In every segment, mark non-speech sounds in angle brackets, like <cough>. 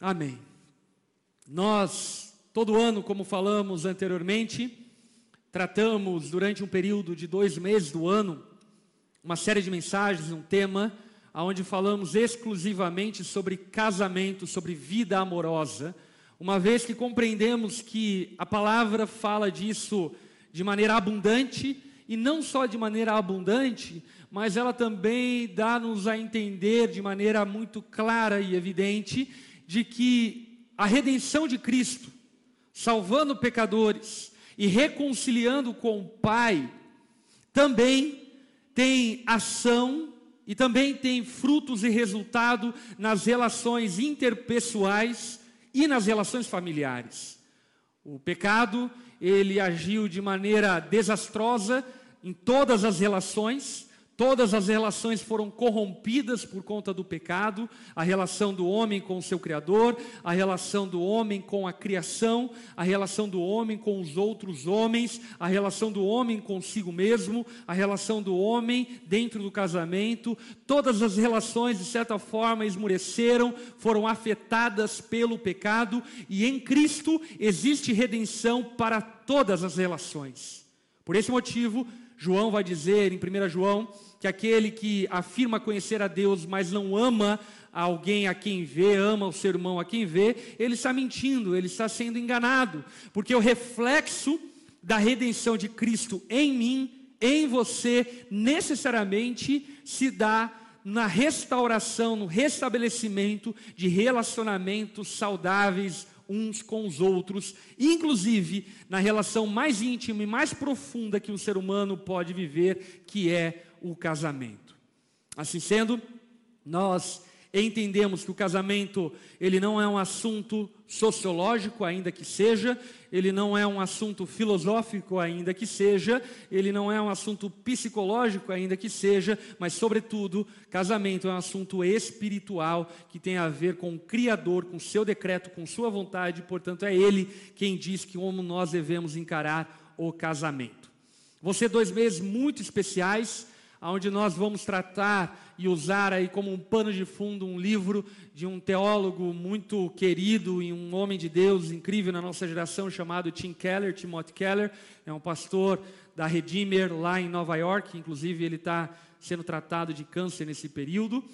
Amém. Nós, todo ano, como falamos anteriormente, tratamos durante um período de dois meses do ano uma série de mensagens, um tema, onde falamos exclusivamente sobre casamento, sobre vida amorosa, uma vez que compreendemos que a palavra fala disso de maneira abundante, e não só de maneira abundante, mas ela também dá-nos a entender de maneira muito clara e evidente de que a redenção de Cristo, salvando pecadores e reconciliando com o Pai, também tem ação e também tem frutos e resultado nas relações interpessoais e nas relações familiares. O pecado, ele agiu de maneira desastrosa em todas as relações, Todas as relações foram corrompidas por conta do pecado, a relação do homem com o seu Criador, a relação do homem com a criação, a relação do homem com os outros homens, a relação do homem consigo mesmo, a relação do homem dentro do casamento. Todas as relações, de certa forma, esmureceram, foram afetadas pelo pecado, e em Cristo existe redenção para todas as relações. Por esse motivo, João vai dizer em 1 João que aquele que afirma conhecer a Deus, mas não ama alguém a quem vê, ama o seu irmão a quem vê, ele está mentindo, ele está sendo enganado, porque o reflexo da redenção de Cristo em mim, em você, necessariamente se dá na restauração, no restabelecimento de relacionamentos saudáveis, uns com os outros, inclusive na relação mais íntima e mais profunda que um ser humano pode viver, que é o casamento. Assim sendo, nós entendemos que o casamento, ele não é um assunto sociológico, ainda que seja, ele não é um assunto filosófico, ainda que seja, ele não é um assunto psicológico, ainda que seja, mas, sobretudo, casamento é um assunto espiritual que tem a ver com o Criador, com seu decreto, com sua vontade, portanto, é Ele quem diz que como nós devemos encarar o casamento. Ser dois meses muito especiais onde nós vamos tratar e usar aí como um pano de fundo um livro de um teólogo muito querido e um homem de Deus incrível na nossa geração chamado Tim Keller, Timothy Keller, é um pastor da Redeemer lá em Nova York, inclusive ele está sendo tratado de câncer nesse período,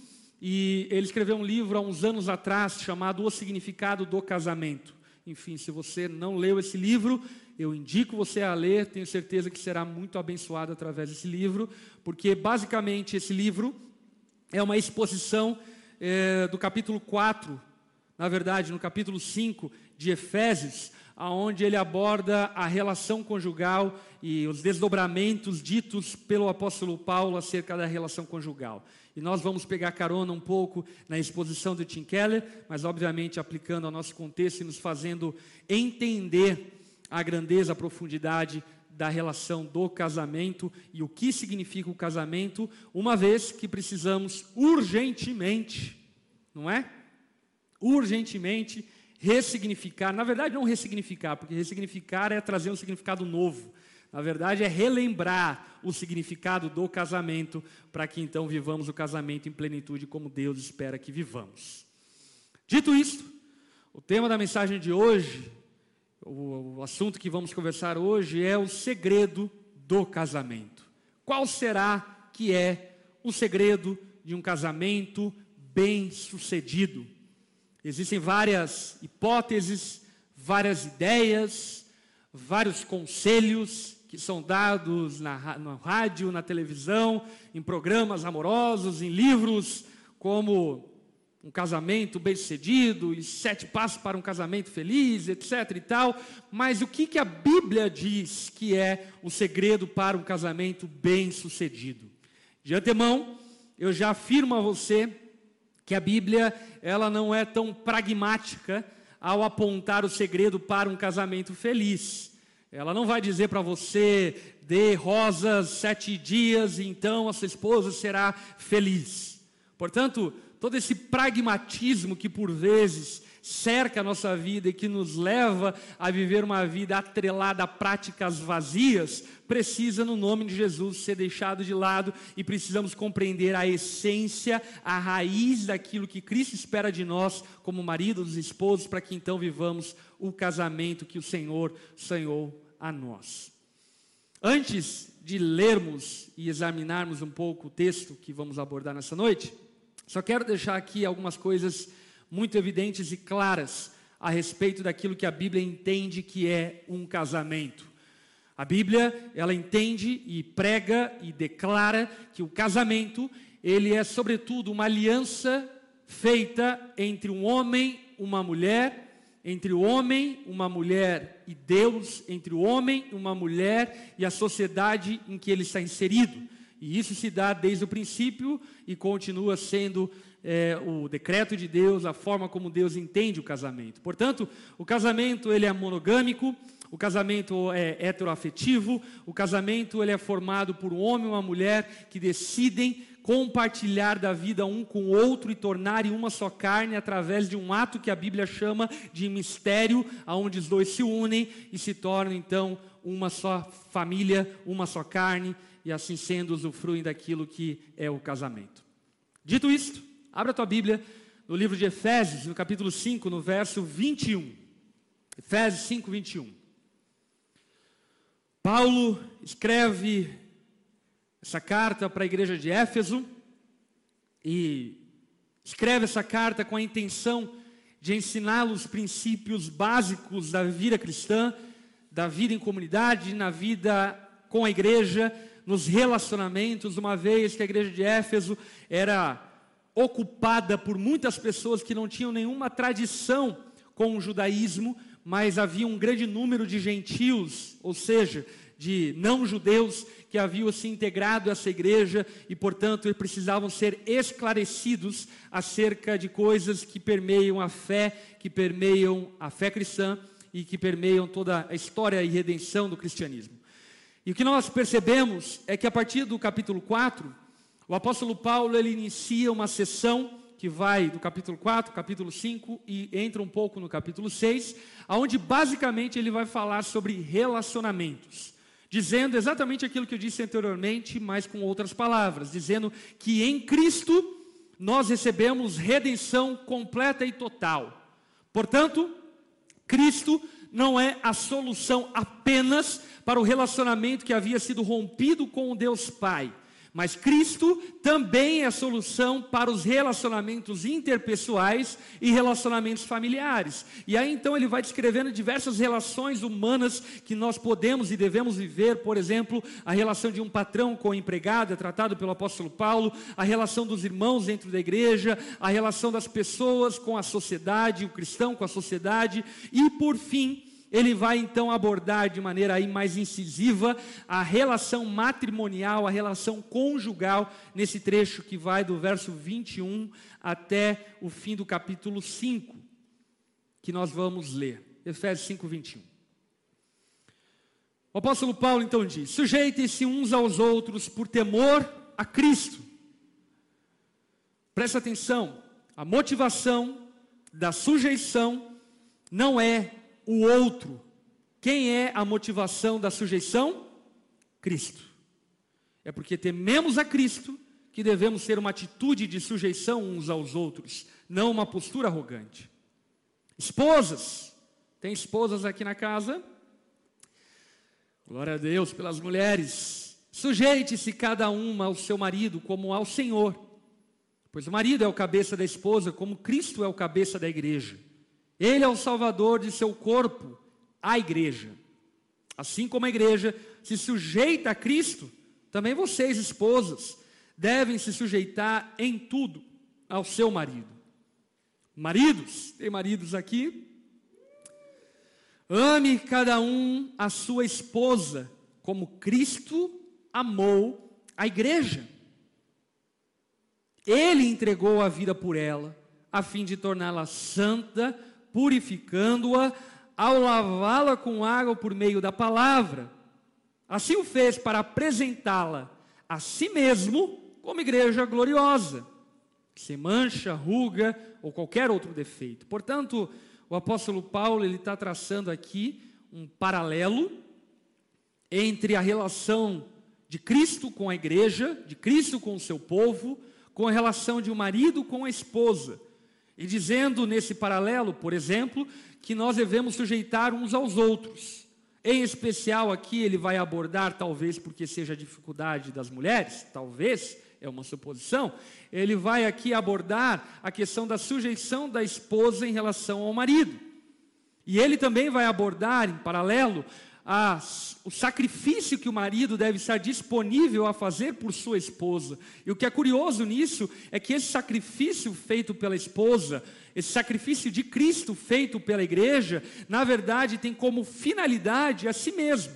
e ele escreveu um livro há uns anos atrás chamado O Significado do Casamento. Enfim, se você não leu esse livro, eu indico você a ler, tenho certeza que será muito abençoado através desse livro, porque basicamente esse livro é uma exposição é, do capítulo 4, na verdade, no capítulo 5 de Efésios, aonde ele aborda a relação conjugal e os desdobramentos ditos pelo apóstolo Paulo acerca da relação conjugal. E nós vamos pegar carona um pouco na exposição do Tim Keller, mas obviamente aplicando ao nosso contexto e nos fazendo entender a grandeza, a profundidade da relação do casamento e o que significa o casamento, uma vez que precisamos urgentemente, não é? Urgentemente ressignificar, na verdade não ressignificar, porque ressignificar é trazer um significado novo. Na verdade é relembrar o significado do casamento para que então vivamos o casamento em plenitude como Deus espera que vivamos. Dito isto, o tema da mensagem de hoje o, assunto que vamos conversar hoje é o segredo do casamento. Qual será que é o segredo de um casamento bem-sucedido? Existem várias hipóteses, várias ideias, vários conselhos que são dados na, rádio, na televisão, em programas amorosos, em livros como um casamento bem-sucedido e sete passos para um casamento feliz, etc e tal. Mas o que, que a Bíblia diz que é o segredo para um casamento bem-sucedido? De antemão, eu já afirmo a você que a Bíblia ela não é tão pragmática ao apontar o segredo para um casamento feliz. Ela não vai dizer para você dê rosas sete dias e então a sua esposa será feliz. Portanto, todo esse pragmatismo que por vezes cerca a nossa vida e que nos leva a viver uma vida atrelada a práticas vazias, precisa, no nome de Jesus, ser deixado de lado e precisamos compreender a essência, a raiz daquilo que Cristo espera de nós, como maridos e esposos, para que então vivamos o casamento que o Senhor sonhou a nós. Antes de lermos e examinarmos um pouco o texto que vamos abordar nessa noite, só quero deixar aqui algumas coisas muito evidentes e claras a respeito daquilo que a Bíblia entende que é um casamento. A Bíblia, ela entende e prega e declara que o casamento, ele é sobretudo uma aliança feita entre um homem, uma mulher, entre o homem, uma mulher e Deus, entre o homem, uma mulher e a sociedade em que ele está inserido. E isso se dá desde o princípio e continua sendo é, o decreto de Deus, a forma como Deus entende o casamento. Portanto, o casamento ele é monogâmico, o casamento é heteroafetivo, o casamento ele é formado por um homem e uma mulher que decidem compartilhar da vida um com o outro e tornarem uma só carne através de um ato que a Bíblia chama de mistério, aonde os dois se unem e se tornam então uma só família, uma só carne e assim sendo usufruem daquilo que é o casamento. Dito isto, abra a tua Bíblia no livro de Efésios, no capítulo 5, no verso 21. Efésios 5, 21. Paulo escreve essa carta para a igreja de Éfeso e escreve essa carta com a intenção de ensiná-los princípios básicos da vida cristã, da vida em comunidade, na vida com a igreja, nos relacionamentos, uma vez que a igreja de Éfeso era ocupada por muitas pessoas que não tinham nenhuma tradição com o judaísmo, mas havia um grande número de gentios, ou seja, de não-judeus que haviam se integrado a essa igreja e, portanto, precisavam ser esclarecidos acerca de coisas que permeiam a fé, que permeiam a fé cristã e que permeiam toda a história e redenção do cristianismo. E o que nós percebemos é que a partir do capítulo 4, o apóstolo Paulo ele inicia uma sessão que vai do capítulo 4, capítulo 5 e entra um pouco no capítulo 6, aonde basicamente ele vai falar sobre relacionamentos, dizendo exatamente aquilo que eu disse anteriormente, mas com outras palavras, dizendo que em Cristo nós recebemos redenção completa e total. Portanto, Cristo não é a solução apenas para o relacionamento que havia sido rompido com o Deus Pai. Mas Cristo também é solução para os relacionamentos interpessoais e relacionamentos familiares. E aí então ele vai descrevendo diversas relações humanas que nós podemos e devemos viver, por exemplo, a relação de um patrão com o empregado, é tratado pelo apóstolo Paulo, a relação dos irmãos dentro da igreja, a relação das pessoas com a sociedade, o cristão com a sociedade, e por fim, ele vai então abordar de maneira aí mais incisiva a relação matrimonial, a relação conjugal, nesse trecho que vai do verso 21 até o fim do capítulo 5, que nós vamos ler. Efésios 5, 21. O apóstolo Paulo então diz: Sujeitem-se uns aos outros por temor a Cristo. Presta atenção, a motivação da sujeição não é o outro. Quem é a motivação da sujeição? Cristo. É porque tememos a Cristo que devemos ter uma atitude de sujeição uns aos outros, não uma postura arrogante. Esposas, tem esposas aqui na casa? Glória a Deus pelas mulheres. Sujeite-se cada uma ao seu marido como ao Senhor, pois o marido é o cabeça da esposa, como Cristo é o cabeça da igreja. Ele é o salvador de seu corpo, a igreja. Assim como a igreja se sujeita a Cristo, também vocês, esposas, devem se sujeitar em tudo ao seu marido. Maridos, tem maridos aqui? Ame cada um a sua esposa, como Cristo amou a igreja. Ele entregou a vida por ela, a fim de torná-la santa, purificando-a ao lavá-la com água por meio da palavra. Assim o fez para apresentá-la a si mesmo como igreja gloriosa, sem mancha, ruga ou qualquer outro defeito. Portanto, o apóstolo Paulo ele está traçando aqui um paralelo entre a relação de Cristo com a igreja, de Cristo com o seu povo, com a relação de um marido com a esposa. E dizendo nesse paralelo, por exemplo, que nós devemos sujeitar uns aos outros. Em especial aqui ele vai abordar, talvez porque seja a dificuldade das mulheres, talvez, é uma suposição, ele vai aqui abordar a questão da sujeição da esposa em relação ao marido. E ele também vai abordar, em paralelo, o sacrifício que o marido deve estar disponível a fazer por sua esposa. E o que é curioso nisso é que esse sacrifício feito pela esposa, esse sacrifício de Cristo feito pela igreja, na verdade tem como finalidade a si mesmo.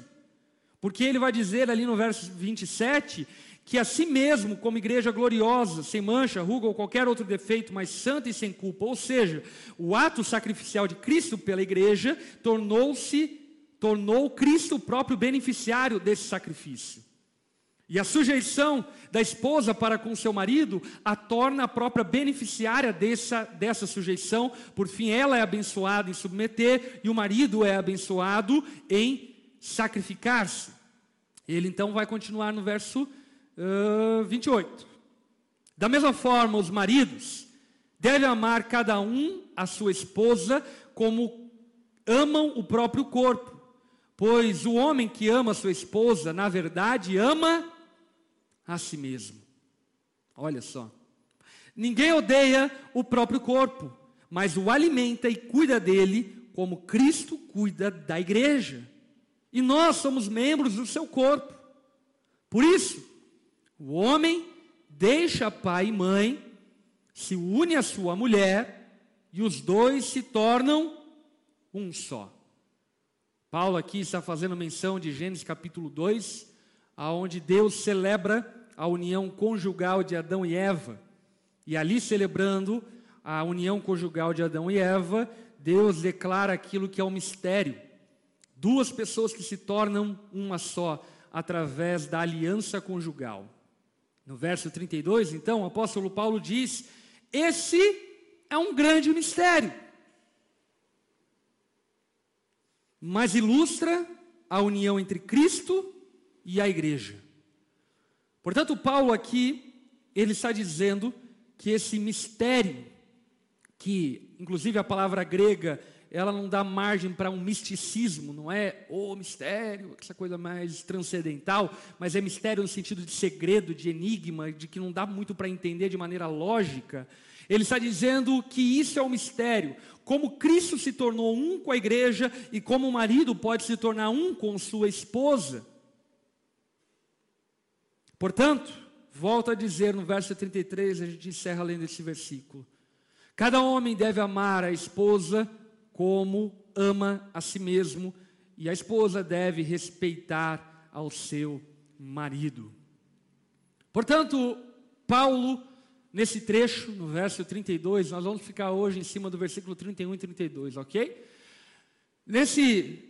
Porque ele vai dizer ali no verso 27 que a si mesmo, como igreja gloriosa, sem mancha, ruga ou qualquer outro defeito, mas santa e sem culpa, ou seja, o ato sacrificial de Cristo pela igreja tornou-se tornou Cristo o próprio beneficiário desse sacrifício. E a sujeição da esposa para com seu marido a torna a própria beneficiária dessa, dessa sujeição, por fim, ela é abençoada em submeter e o marido é abençoado em sacrificar-se. Ele então vai continuar no verso uh, 28. Da mesma forma, os maridos devem amar cada um a sua esposa como amam o próprio corpo. Pois o homem que ama sua esposa, na verdade, ama a si mesmo. Olha só. Ninguém odeia o próprio corpo, mas o alimenta e cuida dele, como Cristo cuida da igreja. E nós somos membros do seu corpo. Por isso, o homem deixa pai e mãe, se une à sua mulher, e os dois se tornam um só. Paulo aqui está fazendo menção de Gênesis capítulo 2, aonde Deus celebra a união conjugal de Adão e Eva. E ali celebrando a união conjugal de Adão e Eva, Deus declara aquilo que é um mistério. Duas pessoas que se tornam uma só através da aliança conjugal. No verso 32, então, o apóstolo Paulo diz: Esse é um grande mistério mas ilustra a união entre Cristo e a igreja. Portanto, Paulo aqui, ele está dizendo que esse mistério, que inclusive a palavra grega, ela não dá margem para um misticismo, não é o oh, mistério, essa coisa mais transcendental, mas é mistério no sentido de segredo, de enigma, de que não dá muito para entender de maneira lógica. Ele está dizendo que isso é um mistério, como Cristo se tornou um com a igreja e como o marido pode se tornar um com sua esposa. Portanto, volta a dizer no verso 33, a gente encerra lendo esse versículo. Cada homem deve amar a esposa como ama a si mesmo, e a esposa deve respeitar ao seu marido. Portanto, Paulo nesse trecho, no verso 32, nós vamos ficar hoje em cima do versículo 31 e 32, ok? Nesse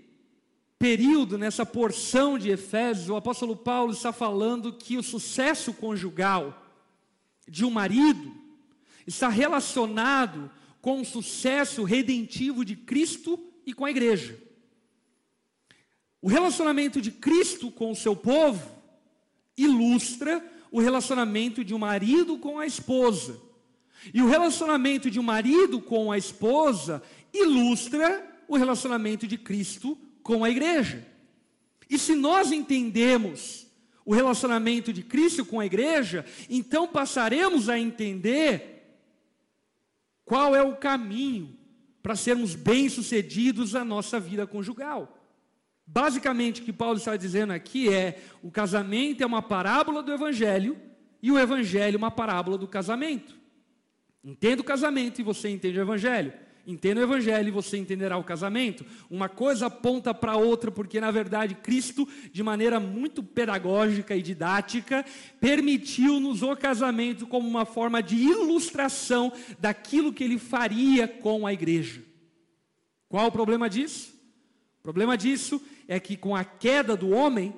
período, nessa porção de Efésios, o apóstolo Paulo está falando que o sucesso conjugal de um marido está relacionado com o sucesso redentivo de Cristo e com a igreja. O relacionamento de Cristo com o seu povo ilustra o relacionamento de um marido com a esposa. E o relacionamento de um marido com a esposa ilustra o relacionamento de Cristo com a igreja. E se nós entendemos o relacionamento de Cristo com a igreja, então passaremos a entender qual é o caminho para sermos bem-sucedidos na nossa vida conjugal. Basicamente, o que Paulo está dizendo aqui é: o casamento é uma parábola do evangelho e o evangelho é uma parábola do casamento. Entenda o casamento e você entende o evangelho. Entenda o evangelho e você entenderá o casamento. Uma coisa aponta para outra, porque na verdade Cristo, de maneira muito pedagógica e didática, permitiu-nos o casamento como uma forma de ilustração daquilo que ele faria com a igreja. Qual o problema disso? Problema disso é que com a queda do homem,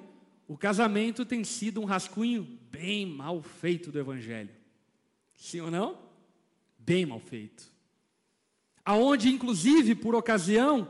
o casamento tem sido um rascunho bem mal feito do Evangelho. Sim ou não? bem mal feito. Aonde, inclusive, por ocasião,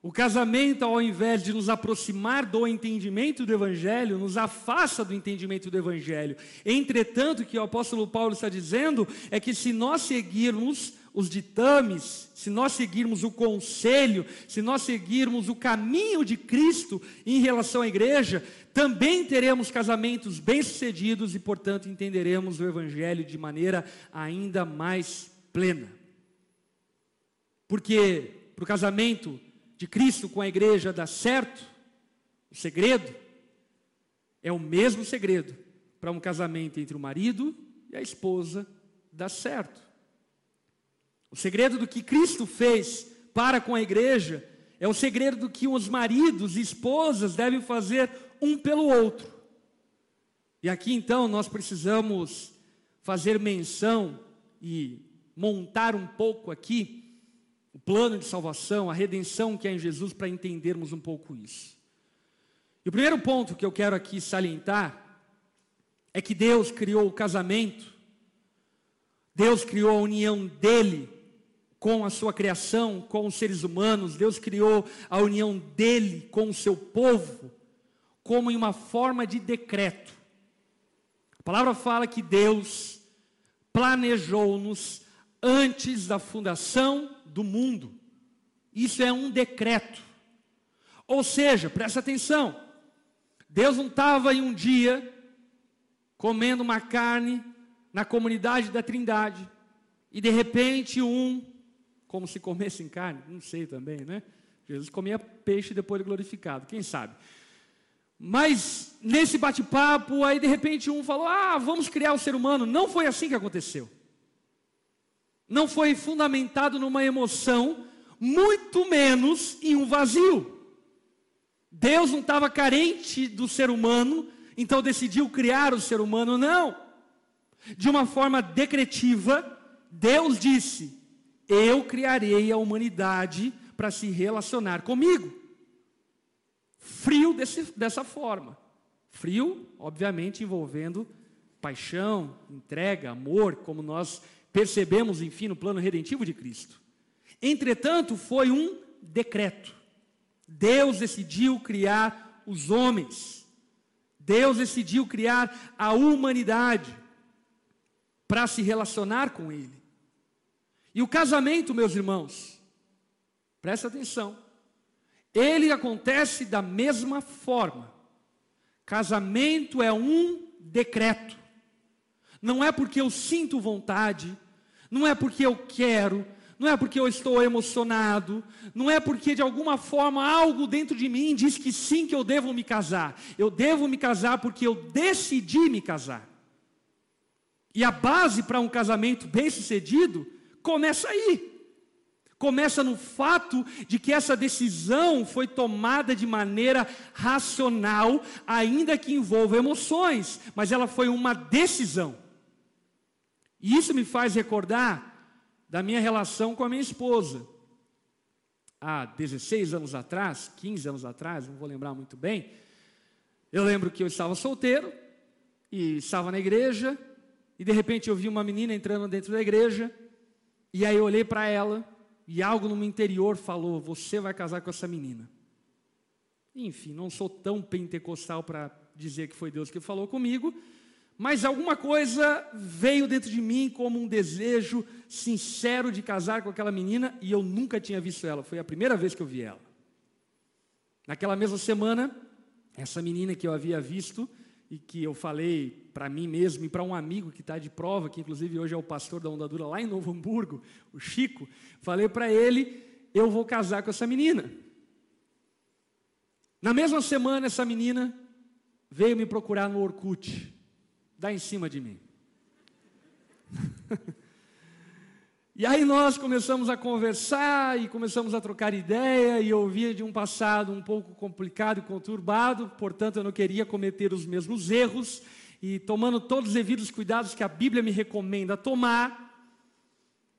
o casamento, ao invés de nos aproximar do entendimento do Evangelho, nos afasta do entendimento do Evangelho. Entretanto, o que o apóstolo Paulo está dizendo é que se nós seguirmos os ditames, se nós seguirmos o conselho, se nós seguirmos o caminho de Cristo em relação à igreja, também teremos casamentos bem-sucedidos e, portanto, entenderemos o Evangelho de maneira ainda mais plena. Porque para o casamento de Cristo com a igreja dá certo, o segredo é o mesmo segredo para um casamento entre o marido e a esposa dar certo. O segredo do que Cristo fez para com a igreja é o segredo do que os maridos e esposas devem fazer um pelo outro. E aqui então nós precisamos fazer menção e montar um pouco aqui o plano de salvação, a redenção que é em Jesus, para entendermos um pouco isso. E o primeiro ponto que eu quero aqui salientar é que Deus criou o casamento, Deus criou a união dele com a sua criação, com os seres humanos, Deus criou a união dele com o seu povo, como em uma forma de decreto. A palavra fala que Deus planejou-nos antes da fundação do mundo. Isso é um decreto. Ou seja, presta atenção. Deus não estava em um dia comendo uma carne na comunidade da Trindade e de repente um, como se comesse em carne, não sei também, né? Jesus comia peixe depois de glorificado, quem sabe? Mas nesse bate-papo, aí de repente um falou: Ah, vamos criar o ser humano. Não foi assim que aconteceu não foi fundamentado numa emoção, muito menos em um vazio. Deus não estava carente do ser humano, então decidiu criar o ser humano, não. De uma forma decretiva, Deus disse: Eu criarei a humanidade para se relacionar comigo. Frio desse, dessa forma. Frio, obviamente, envolvendo paixão, entrega, amor, como nós percebemos, enfim, no plano redentivo de Cristo. Entretanto, foi um decreto. Deus decidiu criar os homens. Deus decidiu criar a humanidade para se relacionar com Ele. E o casamento, meus irmãos, presta atenção, ele acontece da mesma forma. Casamento é um decreto. Não é porque eu sinto vontade, não é porque eu quero, não é porque eu estou emocionado, não é porque de alguma forma algo dentro de mim diz que sim, que eu devo me casar. Eu devo me casar porque eu decidi me casar. E a base para um casamento bem-sucedido começa aí. Começa no fato de que essa decisão foi tomada de maneira racional, ainda que envolva emoções, mas ela foi uma decisão. E isso me faz recordar da minha relação com a minha esposa. Há 16 anos atrás, 15 anos atrás, não vou lembrar muito bem, eu lembro que eu estava solteiro e estava na igreja, e de repente eu vi uma menina entrando dentro da igreja, e aí eu olhei para ela, e algo no meu interior falou: Você vai casar com essa menina. Enfim, não sou tão pentecostal para dizer que foi Deus que falou comigo, mas alguma coisa veio dentro de mim como um desejo sincero de casar com aquela menina e eu nunca tinha visto ela, foi a primeira vez que eu vi ela. Naquela mesma semana, essa menina que eu havia visto e que eu falei para mim mesmo e para um amigo que está de prova, que inclusive hoje é o pastor da Ondadura lá em Novo Hamburgo, o Chico, falei para ele: eu vou casar com essa menina. Na mesma semana, essa menina veio me procurar no Orkut dá em cima de mim. <laughs> e aí nós começamos a conversar e começamos a trocar ideia e eu via de um passado um pouco complicado e conturbado, portanto eu não queria cometer os mesmos erros e tomando todos os devidos cuidados que a Bíblia me recomenda tomar,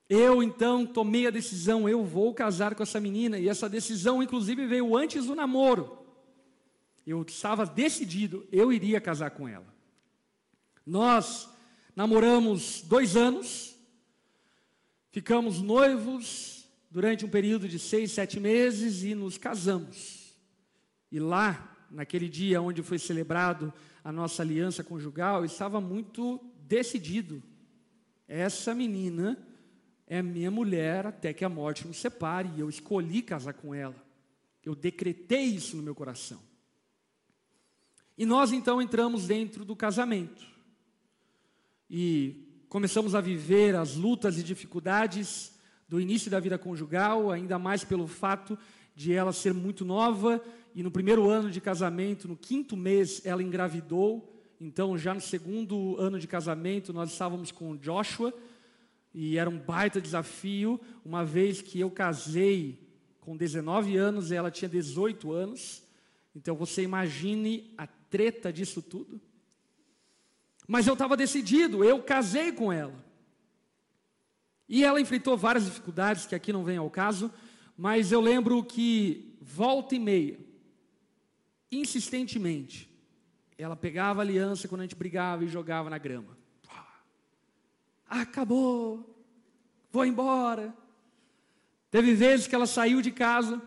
eu então tomei a decisão, eu vou casar com essa menina, e essa decisão inclusive veio antes do namoro. Eu estava decidido, eu iria casar com ela. Nós namoramos dois anos, Ficamos noivos durante um período de seis, sete meses e nos casamos. E lá, naquele dia onde foi celebrado a nossa aliança conjugal, estava muito decidido. Essa menina é minha mulher até que a morte nos separe, e eu escolhi casar com ela. Eu decretei isso no meu coração. E nós então entramos dentro do casamento. E começamos a viver as lutas e dificuldades do início da vida conjugal, ainda mais pelo fato de ela ser muito nova e no primeiro ano de casamento, no quinto mês, ela engravidou. Então, já no segundo ano de casamento, nós estávamos com Joshua e era um baita desafio, uma vez que eu casei com 19 anos e ela tinha 18 anos. Então, você imagine a treta disso tudo. Mas eu estava decidido, eu casei com ela. E ela enfrentou várias dificuldades, que aqui não vem ao caso, mas eu lembro que volta e meia, insistentemente, ela pegava a aliança quando a gente brigava e jogava na grama. Acabou, vou embora. Teve vezes que ela saiu de casa,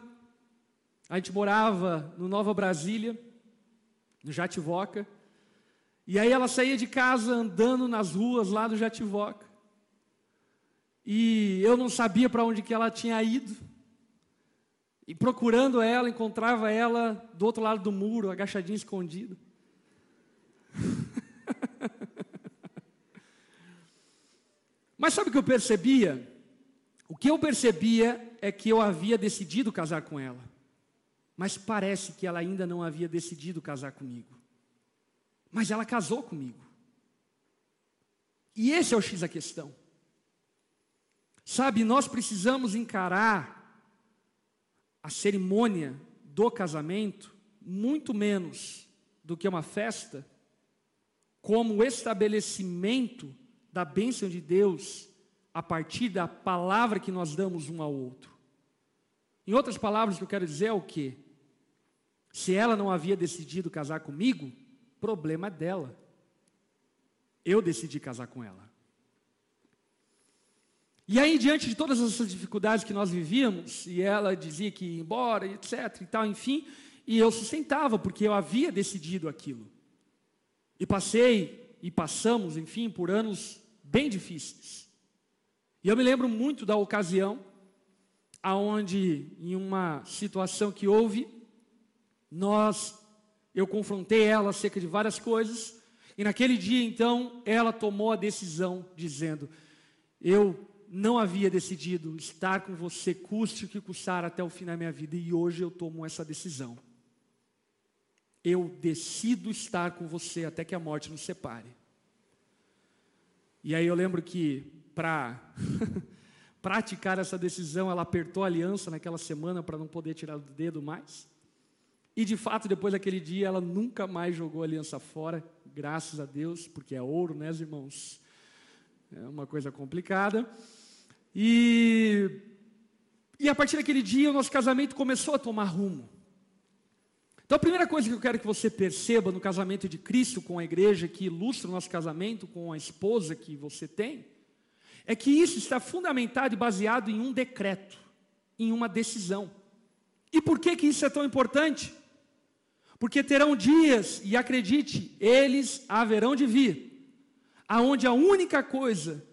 a gente morava no Nova Brasília, no Jativoca, e aí ela saía de casa andando nas ruas lá do Jativoca. E eu não sabia para onde que ela tinha ido. E procurando ela, encontrava ela do outro lado do muro, agachadinha, escondido. <laughs> Mas sabe o que eu percebia? O que eu percebia é que eu havia decidido casar com ela. Mas parece que ela ainda não havia decidido casar comigo. Mas ela casou comigo. E esse é o X da questão. Sabe, nós precisamos encarar a cerimônia do casamento muito menos do que uma festa, como o estabelecimento da bênção de Deus a partir da palavra que nós damos um ao outro. Em outras palavras, o que eu quero dizer é o quê? Se ela não havia decidido casar comigo, problema dela. Eu decidi casar com ela. E aí, diante de todas essas dificuldades que nós vivíamos, e ela dizia que ia embora, etc, e tal, enfim, e eu sustentava, porque eu havia decidido aquilo. E passei, e passamos, enfim, por anos bem difíceis. E eu me lembro muito da ocasião, aonde, em uma situação que houve, nós, eu confrontei ela acerca de várias coisas, e naquele dia, então, ela tomou a decisão, dizendo: Eu não havia decidido estar com você, custe o que custar até o fim da minha vida, e hoje eu tomo essa decisão. Eu decido estar com você até que a morte nos separe. E aí eu lembro que, para <laughs> praticar essa decisão, ela apertou a aliança naquela semana para não poder tirar do dedo mais. E de fato, depois daquele dia, ela nunca mais jogou a aliança fora, graças a Deus, porque é ouro, né, irmãos? É uma coisa complicada. E, e a partir daquele dia, o nosso casamento começou a tomar rumo. Então, a primeira coisa que eu quero que você perceba no casamento de Cristo com a igreja, que ilustra o nosso casamento com a esposa que você tem, é que isso está fundamentado e baseado em um decreto, em uma decisão. E por que, que isso é tão importante? Porque terão dias, e acredite, eles haverão de vir, aonde a única coisa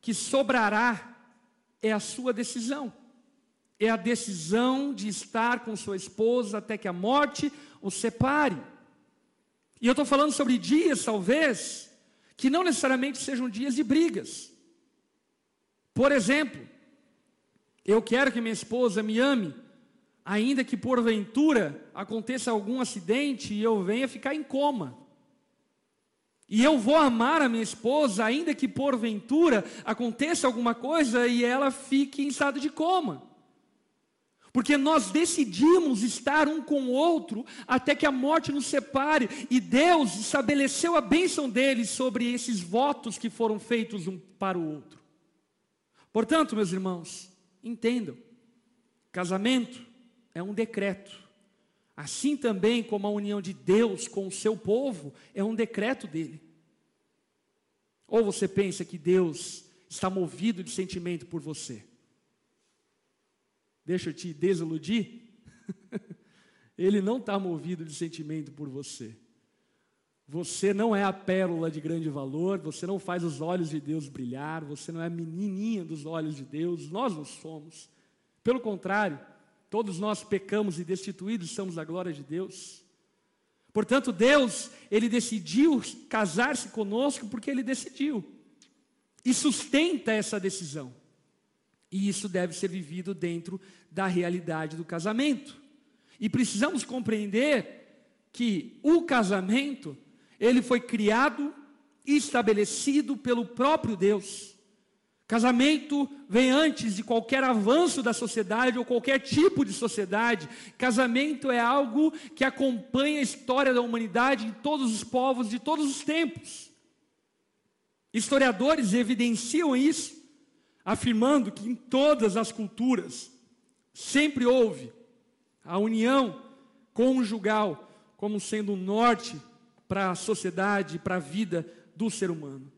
que sobrará é a sua decisão. É a decisão de estar com sua esposa até que a morte o separe. E eu estou falando sobre dias, talvez, que não necessariamente sejam dias de brigas. Por exemplo, eu quero que minha esposa me ame, ainda que porventura aconteça algum acidente e eu venha ficar em coma. E eu vou amar a minha esposa, ainda que porventura aconteça alguma coisa e ela fique em estado de coma. Porque nós decidimos estar um com o outro até que a morte nos separe, e Deus estabeleceu a bênção dele sobre esses votos que foram feitos um para o outro. Portanto, meus irmãos, entendam: casamento é um decreto. Assim também como a união de Deus com o seu povo é um decreto dele. Ou você pensa que Deus está movido de sentimento por você. Deixa eu te desiludir. <laughs> Ele não está movido de sentimento por você. Você não é a pérola de grande valor, você não faz os olhos de Deus brilhar, você não é a menininha dos olhos de Deus, nós não somos. Pelo contrário, todos nós pecamos e destituídos somos da glória de Deus. Portanto, Deus, Ele decidiu casar-se conosco porque Ele decidiu. E sustenta essa decisão. E isso deve ser vivido dentro da realidade do casamento. E precisamos compreender que o casamento, ele foi criado e estabelecido pelo próprio Deus. Casamento vem antes de qualquer avanço da sociedade ou qualquer tipo de sociedade. Casamento é algo que acompanha a história da humanidade de todos os povos de todos os tempos. Historiadores evidenciam isso, afirmando que em todas as culturas sempre houve a união conjugal como sendo um norte para a sociedade, para a vida do ser humano.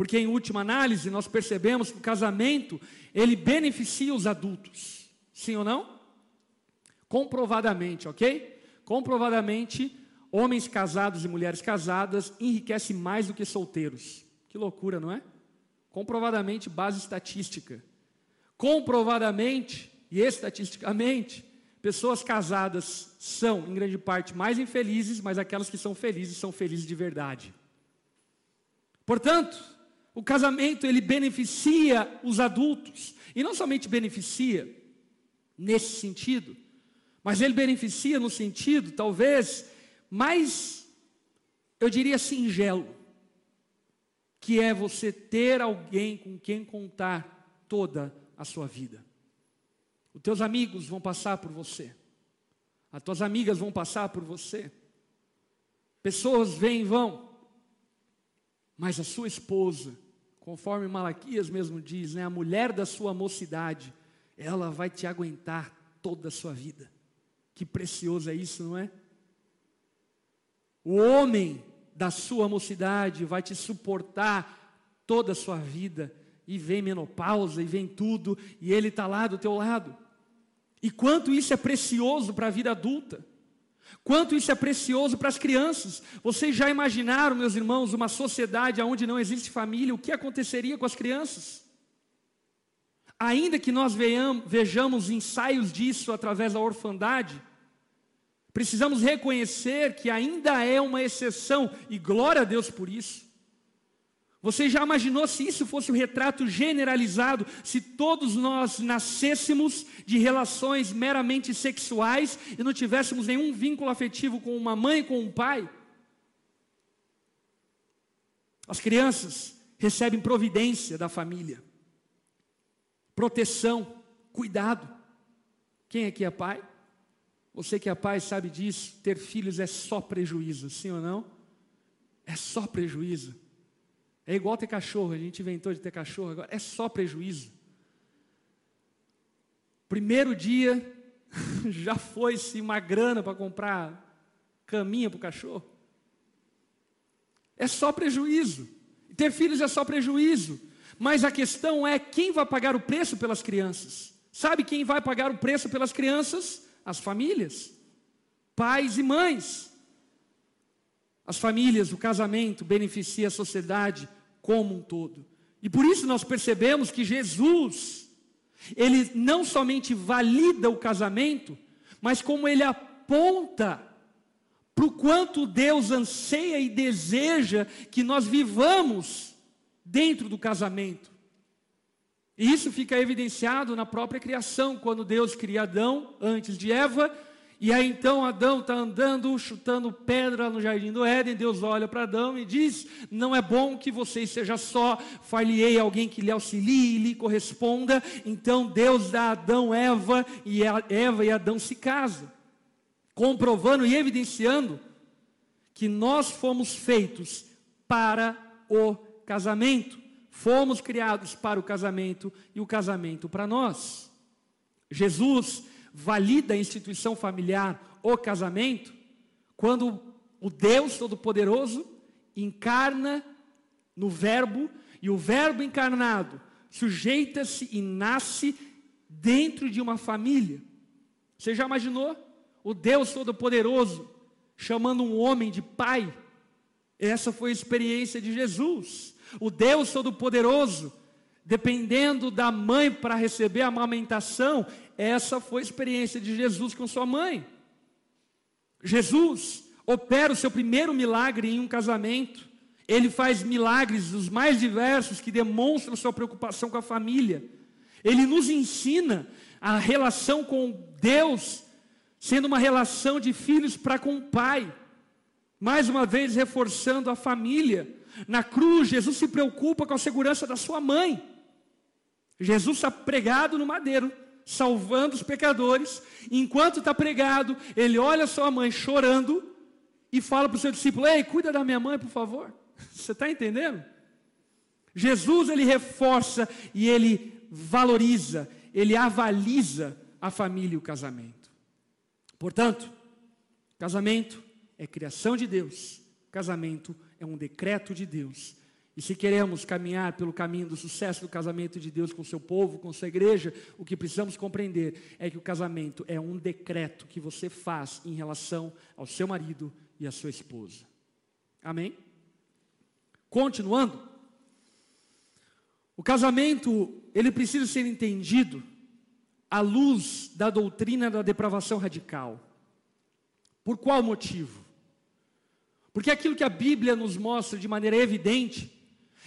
Porque em última análise nós percebemos que o casamento, ele beneficia os adultos. Sim ou não? Comprovadamente, ok? Comprovadamente, homens casados e mulheres casadas enriquecem mais do que solteiros. Que loucura, não é? Comprovadamente, base estatística. Comprovadamente e estatisticamente, pessoas casadas são, em grande parte, mais infelizes, mas aquelas que são felizes são felizes de verdade. Portanto, o casamento ele beneficia os adultos e não somente beneficia nesse sentido, mas ele beneficia no sentido talvez mais eu diria singelo, que é você ter alguém com quem contar toda a sua vida. Os teus amigos vão passar por você. As tuas amigas vão passar por você. Pessoas vêm e vão. Mas a sua esposa, conforme Malaquias mesmo diz, né, a mulher da sua mocidade, ela vai te aguentar toda a sua vida. Que precioso é isso, não é? O homem da sua mocidade vai te suportar toda a sua vida. E vem menopausa, e vem tudo, e ele está lá do teu lado. E quanto isso é precioso para a vida adulta. Quanto isso é precioso para as crianças. Vocês já imaginaram, meus irmãos, uma sociedade onde não existe família? O que aconteceria com as crianças? Ainda que nós vejamos ensaios disso através da orfandade, precisamos reconhecer que ainda é uma exceção, e glória a Deus por isso. Você já imaginou se isso fosse o um retrato generalizado, se todos nós nascêssemos de relações meramente sexuais e não tivéssemos nenhum vínculo afetivo com uma mãe com um pai? As crianças recebem providência da família, proteção, cuidado. Quem aqui é pai? Você que é pai sabe disso, ter filhos é só prejuízo, sim ou não? É só prejuízo. É igual ter cachorro, a gente inventou de ter cachorro agora, é só prejuízo. Primeiro dia, <laughs> já foi-se uma grana para comprar caminha para o cachorro. É só prejuízo. Ter filhos é só prejuízo. Mas a questão é quem vai pagar o preço pelas crianças. Sabe quem vai pagar o preço pelas crianças? As famílias, pais e mães. As famílias, o casamento beneficia a sociedade como um todo. E por isso nós percebemos que Jesus, ele não somente valida o casamento, mas como ele aponta para o quanto Deus anseia e deseja que nós vivamos dentro do casamento. E isso fica evidenciado na própria criação, quando Deus cria Adão antes de Eva, e aí então Adão está andando, chutando pedra no jardim do Éden. Deus olha para Adão e diz: Não é bom que você seja só, far-lhe-ei alguém que lhe auxilie e lhe corresponda. Então Deus dá a Adão Eva, e Eva e Adão se casam, comprovando e evidenciando que nós fomos feitos para o casamento, fomos criados para o casamento e o casamento para nós. Jesus valida a instituição familiar, o casamento, quando o Deus Todo-Poderoso encarna no Verbo E o Verbo encarnado sujeita-se e nasce dentro de uma família. Você já imaginou? O Deus Todo-Poderoso chamando um homem de pai. Essa foi a experiência de Jesus. O Deus Todo-Poderoso, dependendo da mãe para receber a amamentação, essa foi a experiência de Jesus com sua mãe. Jesus opera o seu primeiro milagre em um casamento. Ele faz milagres dos mais diversos que demonstram sua preocupação com a família. Ele nos ensina a relação com Deus sendo uma relação de filhos para com o pai. Mais uma vez reforçando a família. Na cruz, Jesus se preocupa com a segurança da sua mãe. Jesus está pregado no madeiro, salvando os pecadores. Enquanto está pregado, ele olha sua mãe chorando e fala para o seu discípulo: Ei, cuida da minha mãe, por favor. <laughs> Você está entendendo? Jesus ele reforça e ele valoriza, ele avaliza a família e o casamento. Portanto, casamento é criação de Deus, casamento é um decreto de Deus. E se queremos caminhar pelo caminho do sucesso do casamento de Deus com seu povo, com sua igreja, o que precisamos compreender é que o casamento é um decreto que você faz em relação ao seu marido e à sua esposa. Amém? Continuando, o casamento, ele precisa ser entendido à luz da doutrina da depravação radical. Por qual motivo? Porque aquilo que a Bíblia nos mostra de maneira evidente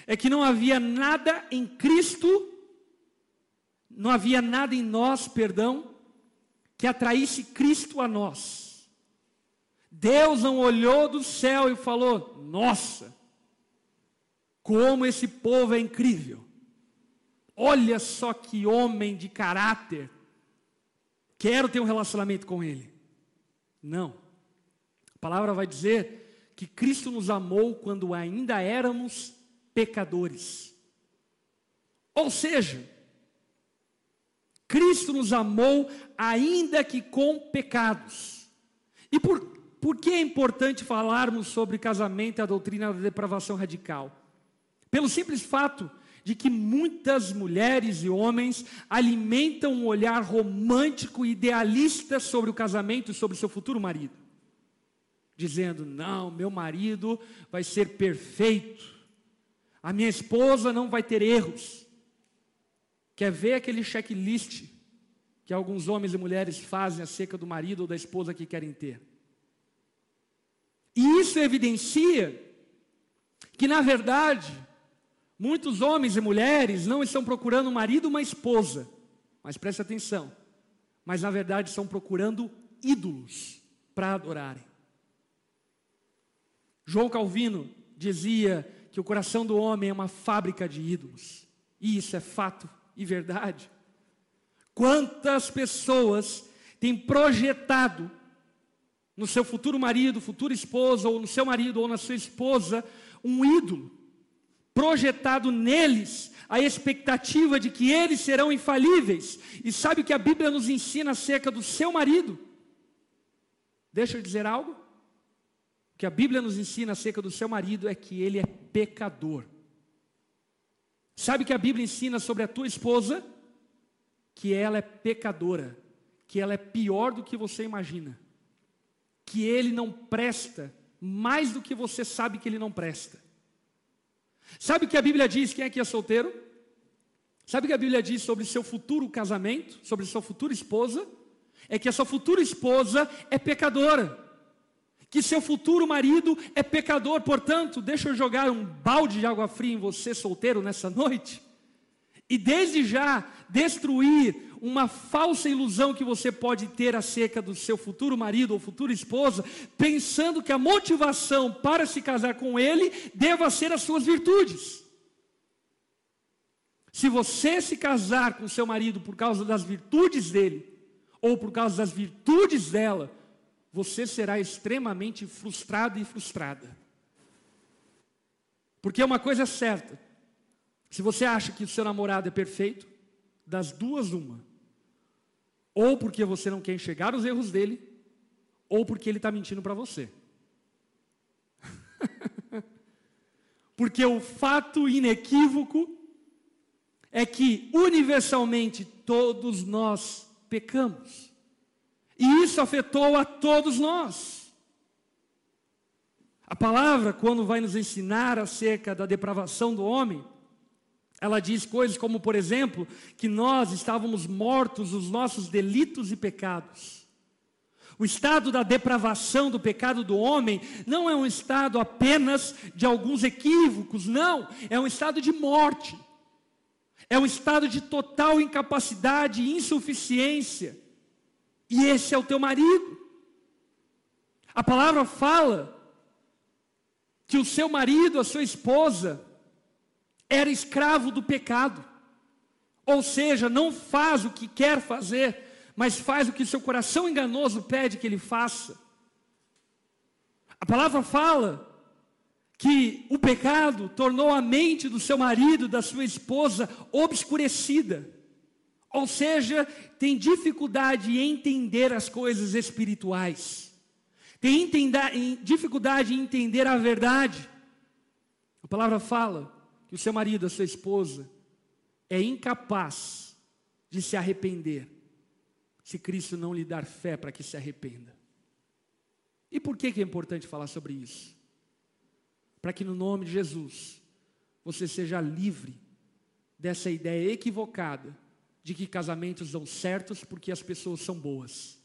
é que não havia nada em Cristo, não havia nada em nós, perdão, que atraísse Cristo a nós. Deus não olhou do céu e falou: Nossa, como esse povo é incrível. Olha só que homem de caráter. Quero ter um relacionamento com ele. Não. A palavra vai dizer que Cristo nos amou quando ainda éramos pecadores. Ou seja, Cristo nos amou ainda que com pecados. E por, por que é importante falarmos sobre casamento e a doutrina da depravação radical? Pelo simples fato de que muitas mulheres e homens alimentam um olhar romântico e idealista sobre o casamento e sobre seu futuro marido. Dizendo: não, meu marido vai ser perfeito, a minha esposa não vai ter erros. Quer ver aquele checklist que alguns homens e mulheres fazem acerca do marido ou da esposa que querem ter? E isso evidencia que, na verdade, Muitos homens e mulheres não estão procurando um marido, uma esposa, mas preste atenção, mas na verdade estão procurando ídolos para adorarem. João Calvino dizia que o coração do homem é uma fábrica de ídolos, e isso é fato e verdade. Quantas pessoas têm projetado no seu futuro marido, futura esposa, ou no seu marido ou na sua esposa, um ídolo? projetado neles a expectativa de que eles serão infalíveis. E sabe o que a Bíblia nos ensina acerca do seu marido? Deixa eu dizer algo. Que a Bíblia nos ensina acerca do seu marido é que ele é pecador. Sabe que a Bíblia ensina sobre a tua esposa? Que ela é pecadora, que ela é pior do que você imagina, que ele não presta mais do que você sabe que ele não presta. Sabe o que a Bíblia diz? Quem aqui é solteiro? Sabe o que a Bíblia diz sobre seu futuro casamento, sobre sua futura esposa? É que a sua futura esposa é pecadora, que seu futuro marido é pecador, portanto, deixa eu jogar um balde de água fria em você, solteiro, nessa noite, e desde já destruir uma falsa ilusão que você pode ter acerca do seu futuro marido ou futura esposa, pensando que a motivação para se casar com ele deva ser as suas virtudes. Se você se casar com seu marido por causa das virtudes dele, ou por causa das virtudes dela, você será extremamente frustrado e frustrada. Porque uma coisa é certa: se você acha que o seu namorado é perfeito, das duas, uma. Ou porque você não quer enxergar os erros dele, ou porque ele está mentindo para você. <laughs> Porque o fato inequívoco é que universalmente todos nós pecamos. E isso afetou a todos nós. A palavra, quando vai nos ensinar acerca da depravação do homem, ela diz coisas como, por exemplo, que nós estávamos mortos nos nossos delitos e pecados. O estado da depravação do pecado do homem não é um estado apenas de alguns equívocos, não, é um estado de morte. É um estado de total incapacidade e insuficiência. E esse é o teu marido. A palavra fala que o seu marido, a sua esposa, era escravo do pecado. Ou seja, não faz o que quer fazer, mas faz o que seu coração enganoso pede que ele faça. A palavra fala que o pecado tornou a mente do seu marido, da sua esposa, obscurecida. Ou seja, tem dificuldade em entender as coisas espirituais, tem dificuldade em entender a verdade. A palavra fala que o seu marido, a sua esposa, é incapaz de se arrepender, se Cristo não lhe dar fé para que se arrependa. E por que, que é importante falar sobre isso? Para que no nome de Jesus você seja livre dessa ideia equivocada de que casamentos dão certos porque as pessoas são boas.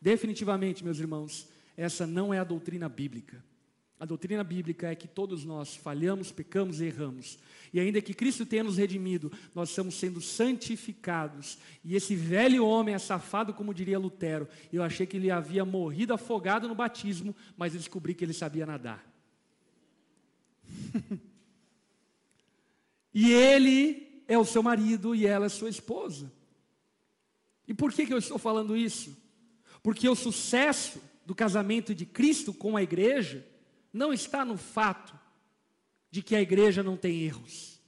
Definitivamente, meus irmãos, essa não é a doutrina bíblica. A doutrina bíblica é que todos nós falhamos, pecamos e erramos. E ainda que Cristo tenha nos redimido, nós estamos sendo santificados. E esse velho homem é safado, como diria Lutero. Eu achei que ele havia morrido afogado no batismo, mas descobri que ele sabia nadar. <laughs> e ele é o seu marido e ela é sua esposa. E por que, que eu estou falando isso? Porque o sucesso do casamento de Cristo com a igreja não está no fato de que a igreja não tem erros.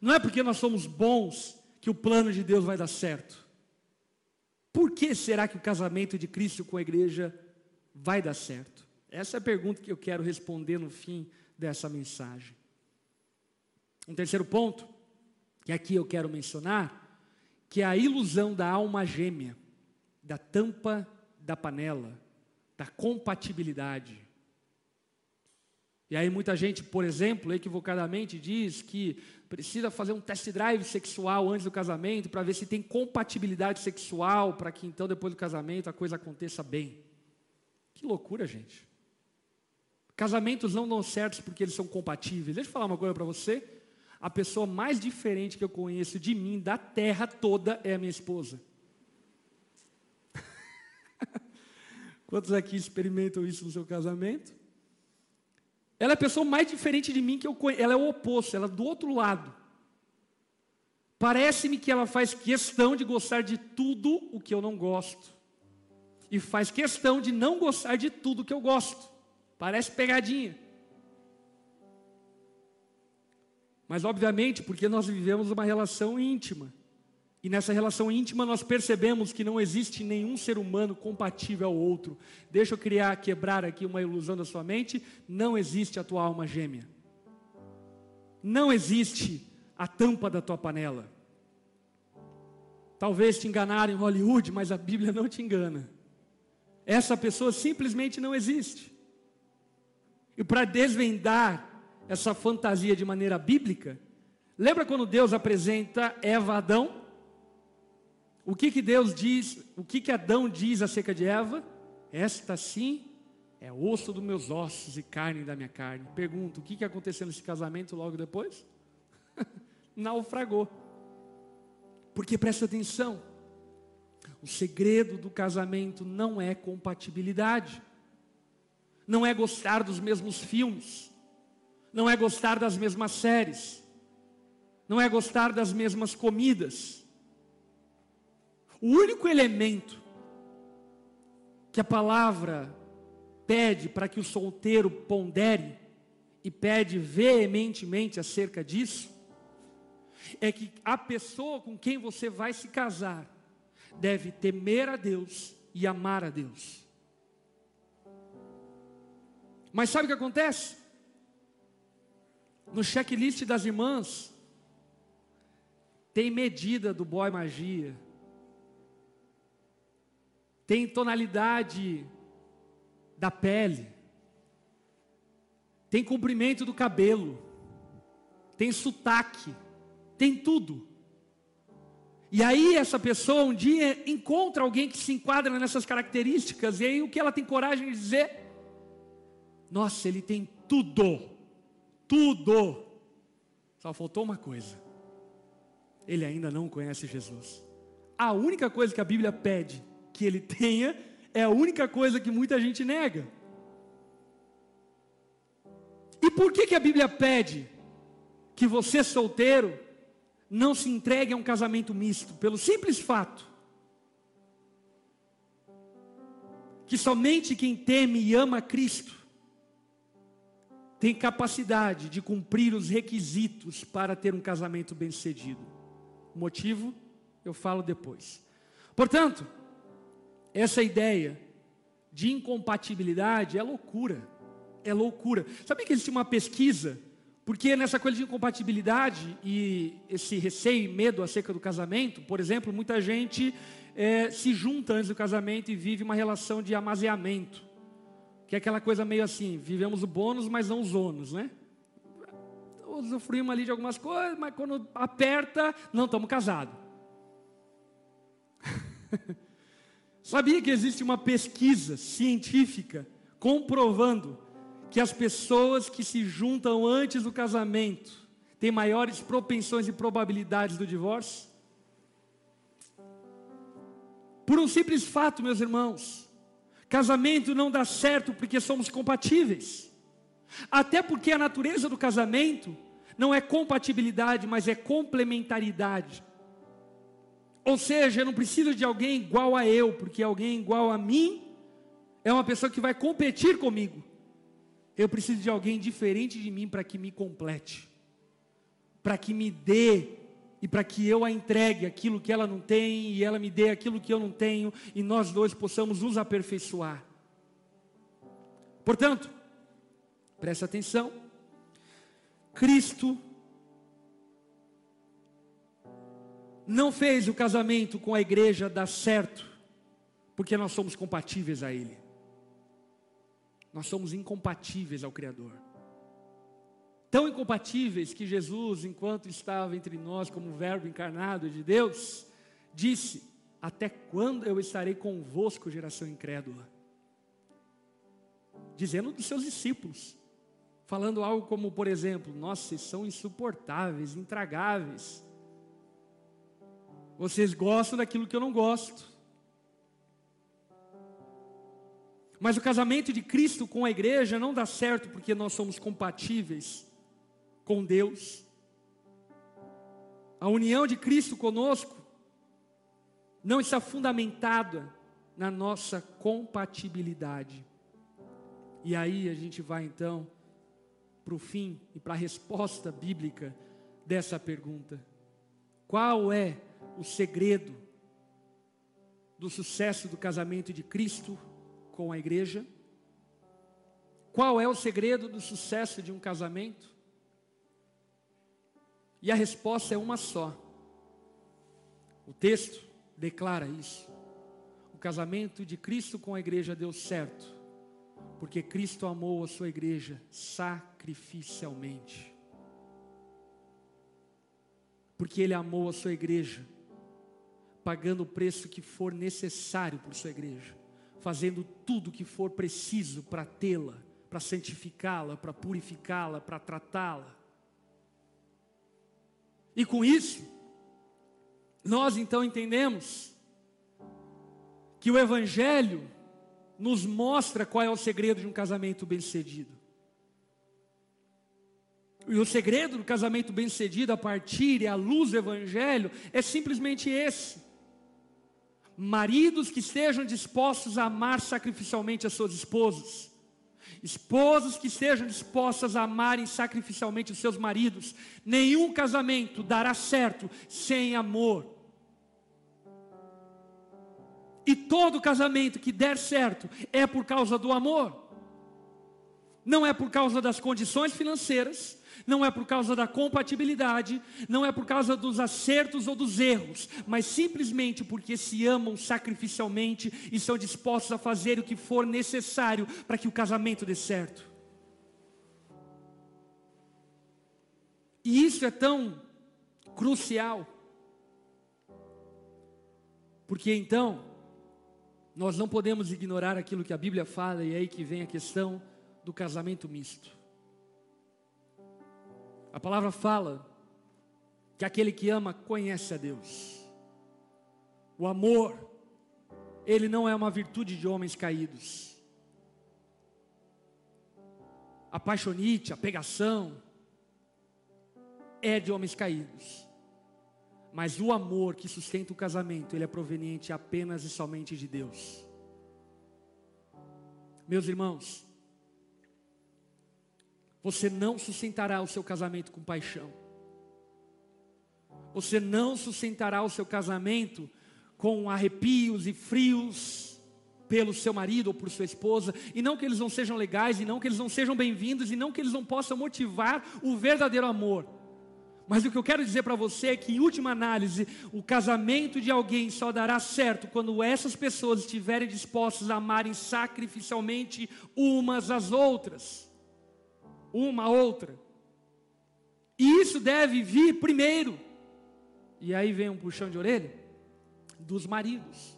Não é porque nós somos bons que o plano de Deus vai dar certo. Por que será que o casamento de Cristo com a igreja vai dar certo? Essa é a pergunta que eu quero responder no fim dessa mensagem. Um terceiro ponto que aqui eu quero mencionar, que é a ilusão da alma gêmea, da tampa da panela, da compatibilidade. E aí muita gente, por exemplo, equivocadamente diz que precisa fazer um test drive sexual antes do casamento para ver se tem compatibilidade sexual, para que então depois do casamento a coisa aconteça bem. Que loucura, gente. Casamentos não dão certos porque eles são compatíveis. Deixa eu falar uma coisa para você a pessoa mais diferente que eu conheço de mim, da terra toda, é a minha esposa. <laughs> Quantos aqui experimentam isso no seu casamento? Ela é a pessoa mais diferente de mim que eu conheço. Ela é o oposto, ela é do outro lado. Parece-me que ela faz questão de gostar de tudo o que eu não gosto. E faz questão de não gostar de tudo que eu gosto. Parece pegadinha. Mas, obviamente, porque nós vivemos uma relação íntima. E nessa relação íntima nós percebemos que não existe nenhum ser humano compatível ao outro. Deixa eu criar, quebrar aqui uma ilusão da sua mente. Não existe a tua alma gêmea. Não existe a tampa da tua panela. Talvez te enganaram em Hollywood, mas a Bíblia não te engana. Essa pessoa simplesmente não existe. E para desvendar essa fantasia de maneira bíblica, lembra quando Deus apresenta Eva a Adão? O que que Deus diz, o que que Adão diz acerca de Eva? Esta sim é osso dos meus ossos e carne da minha carne. Pergunto, o que que aconteceu nesse casamento logo depois? <laughs> Naufragou. Porque presta atenção, o segredo do casamento não é compatibilidade, não é gostar dos mesmos filmes, não é gostar das mesmas séries, não é gostar das mesmas comidas. O único elemento que a palavra pede para que o solteiro pondere e pede veementemente acerca disso, é que a pessoa com quem você vai se casar deve temer a Deus e amar a Deus. Mas sabe o que acontece? No checklist das irmãs, tem medida do boy magia, tem tonalidade da pele, tem comprimento do cabelo, tem sotaque, tem tudo. E aí essa pessoa um dia encontra alguém que se enquadra nessas características, e aí o que ela tem coragem de dizer? Nossa, ele tem tudo, tudo. Só faltou uma coisa. Ele ainda não conhece Jesus. A única coisa que a Bíblia pede que ele tenha é a única coisa que muita gente nega. E por que, que a Bíblia pede que você solteiro não se entregue a um casamento misto, pelo simples fato que somente quem teme e ama Cristo tem capacidade de cumprir os requisitos para ter um casamento bem-sucedido. O motivo eu falo depois. Portanto, essa ideia de incompatibilidade é loucura. É loucura. Sabia que existe uma pesquisa porque nessa coisa de incompatibilidade e esse receio e medo acerca do casamento, por exemplo, muita gente é, se junta antes do casamento e vive uma relação de amaziamento. Que é aquela coisa meio assim, vivemos o bônus, mas não os ônus, né? Usufruímos ali de algumas coisas, mas quando aperta, não estamos casados. <laughs> Sabia que existe uma pesquisa científica comprovando que as pessoas que se juntam antes do casamento têm maiores propensões e probabilidades do divórcio? Por um simples fato, meus irmãos, casamento não dá certo porque somos compatíveis. Até porque a natureza do casamento não é compatibilidade, mas é complementaridade. Ou seja, eu não preciso de alguém igual a eu, porque alguém igual a mim é uma pessoa que vai competir comigo. Eu preciso de alguém diferente de mim para que me complete, para que me dê e para que eu a entregue aquilo que ela não tem e ela me dê aquilo que eu não tenho e nós dois possamos nos aperfeiçoar. Portanto, preste atenção. Cristo não fez o casamento com a igreja dar certo, porque nós somos compatíveis a Ele. Nós somos incompatíveis ao Criador. Tão incompatíveis que Jesus, enquanto estava entre nós como Verbo encarnado de Deus, disse: Até quando eu estarei convosco, geração incrédula? Dizendo dos seus discípulos, falando algo como, por exemplo, nossa, vocês são insuportáveis, intragáveis. Vocês gostam daquilo que eu não gosto. Mas o casamento de Cristo com a igreja não dá certo porque nós somos compatíveis com Deus. A união de Cristo conosco não está fundamentada na nossa compatibilidade. E aí a gente vai então para o fim e para a resposta bíblica dessa pergunta: qual é o segredo do sucesso do casamento de Cristo com a igreja? Qual é o segredo do sucesso de um casamento? E a resposta é uma só. O texto declara isso. O casamento de Cristo com a igreja deu certo, porque Cristo amou a sua igreja sacrificialmente. Porque Ele amou a sua igreja, pagando o preço que for necessário por sua igreja fazendo tudo o que for preciso para tê-la, para santificá-la, para purificá-la, para tratá-la. E com isso, nós então entendemos que o Evangelho nos mostra qual é o segredo de um casamento bem-sucedido. E o segredo do casamento bem-sucedido a partir e à luz do Evangelho é simplesmente esse maridos que estejam dispostos a amar sacrificialmente as suas esposas, esposas que estejam dispostas a amarem sacrificialmente os seus maridos. Nenhum casamento dará certo sem amor. E todo casamento que der certo é por causa do amor. Não é por causa das condições financeiras, não é por causa da compatibilidade, não é por causa dos acertos ou dos erros, mas simplesmente porque se amam sacrificialmente e são dispostos a fazer o que for necessário para que o casamento dê certo. E isso é tão crucial, porque então nós não podemos ignorar aquilo que a Bíblia fala, e é aí que vem a questão do casamento misto. A palavra fala que aquele que ama conhece a Deus. O amor, ele não é uma virtude de homens caídos. A paixonite, a pegação, é de homens caídos. Mas o amor que sustenta o casamento, ele é proveniente apenas e somente de Deus. Meus irmãos, você não sustentará o seu casamento com paixão. Você não sustentará o seu casamento com arrepios e frios pelo seu marido ou por sua esposa, e não que eles não sejam legais, e não que eles não sejam bem-vindos, e não que eles não possam motivar o verdadeiro amor. Mas o que eu quero dizer para você é que, em última análise, o casamento de alguém só dará certo quando essas pessoas estiverem dispostas a amarem sacrificialmente umas às outras uma a outra. E isso deve vir primeiro. E aí vem um puxão de orelha dos maridos.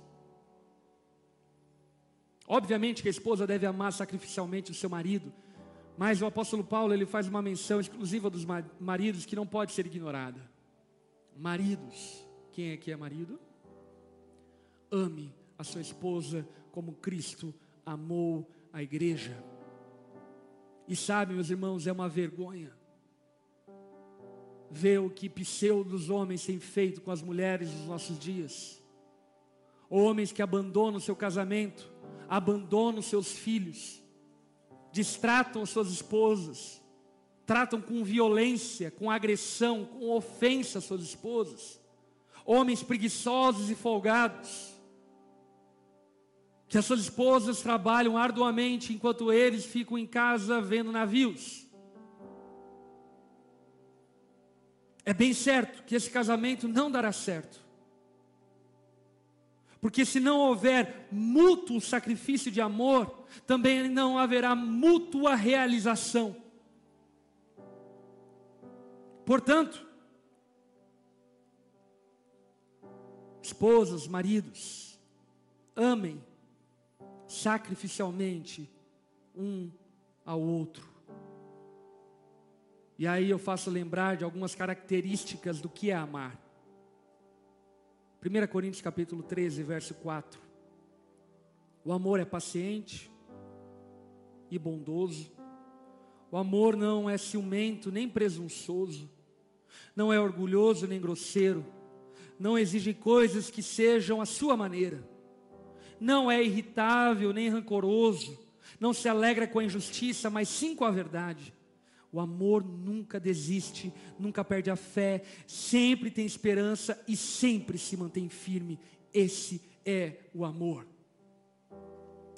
Obviamente que a esposa deve amar sacrificialmente o seu marido, mas o apóstolo Paulo ele faz uma menção exclusiva dos maridos que não pode ser ignorada. Maridos, quem aqui é marido? Ame a sua esposa como Cristo amou a igreja. E sabe, meus irmãos, é uma vergonha ver o que pseudos homens têm feito com as mulheres nos nossos dias. Homens que abandonam seu casamento, abandonam seus filhos, distratam suas esposas, tratam com violência, com agressão, com ofensa suas esposas. Homens preguiçosos e folgados que as suas esposas trabalham arduamente enquanto eles ficam em casa vendo navios. É bem certo que esse casamento não dará certo. Porque se não houver mútuo sacrifício de amor, também não haverá mútua realização. Portanto, esposas, maridos, amem sacrificialmente um ao outro. E aí eu faço lembrar de algumas características do que é amar. 1 Coríntios capítulo 13, verso 4. O amor é paciente e bondoso. O amor não é ciumento nem presunçoso. Não é orgulhoso nem grosseiro. Não exige coisas que sejam a sua maneira não é irritável nem rancoroso, não se alegra com a injustiça, mas sim com a verdade. O amor nunca desiste, nunca perde a fé, sempre tem esperança e sempre se mantém firme. Esse é o amor.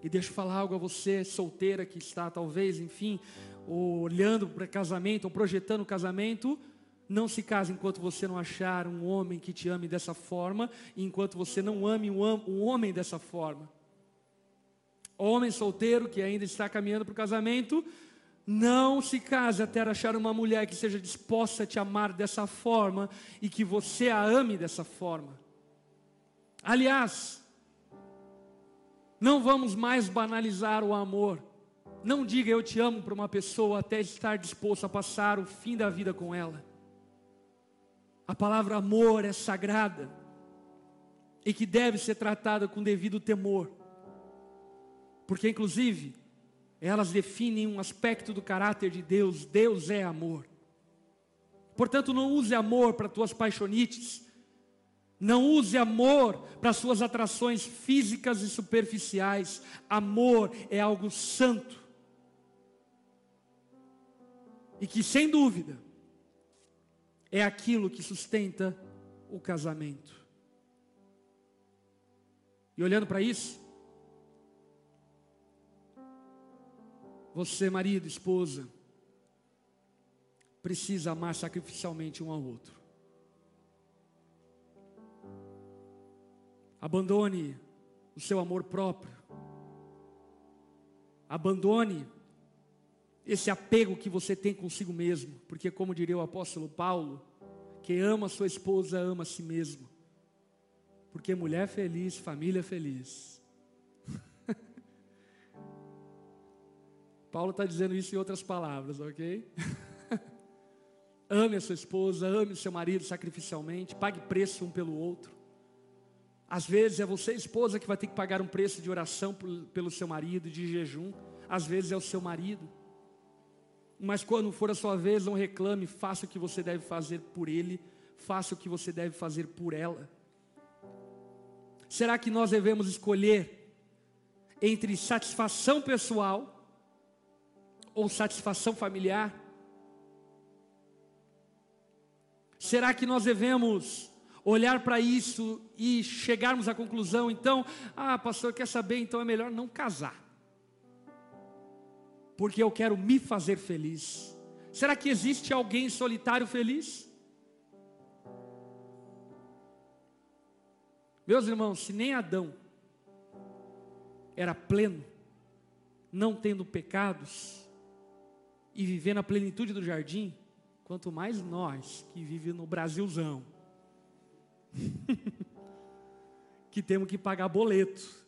E deixa eu falar algo a você, solteira que está, talvez, enfim, olhando para casamento, ou projetando casamento. Não se case enquanto você não achar um homem que te ame dessa forma, e enquanto você não ame um homem dessa forma. Homem solteiro que ainda está caminhando para o casamento, não se case até achar uma mulher que seja disposta a te amar dessa forma e que você a ame dessa forma. Aliás, não vamos mais banalizar o amor. Não diga eu te amo para uma pessoa até estar disposto a passar o fim da vida com ela. A palavra amor é sagrada e que deve ser tratada com devido temor, porque, inclusive, elas definem um aspecto do caráter de Deus: Deus é amor. Portanto, não use amor para tuas paixonites, não use amor para suas atrações físicas e superficiais. Amor é algo santo. E que, sem dúvida, é aquilo que sustenta o casamento. E olhando para isso, Você, marido, esposa, precisa amar sacrificialmente um ao outro. Abandone o seu amor próprio. Abandone esse apego que você tem consigo mesmo, porque, como diria o apóstolo Paulo, quem ama sua esposa ama a si mesmo, porque mulher feliz, família feliz. <laughs> Paulo está dizendo isso em outras palavras, ok? <laughs> ame a sua esposa, ame o seu marido sacrificialmente, pague preço um pelo outro. Às vezes é você, esposa, que vai ter que pagar um preço de oração pelo seu marido, de jejum. Às vezes é o seu marido. Mas quando for a sua vez, não reclame, faça o que você deve fazer por ele, faça o que você deve fazer por ela. Será que nós devemos escolher entre satisfação pessoal ou satisfação familiar? Será que nós devemos olhar para isso e chegarmos à conclusão, então, ah, pastor, quer saber, então é melhor não casar porque eu quero me fazer feliz. Será que existe alguém solitário feliz? Meus irmãos, se nem Adão era pleno, não tendo pecados e vivendo a plenitude do jardim, quanto mais nós que vivemos no Brasilzão, <laughs> que temos que pagar boleto,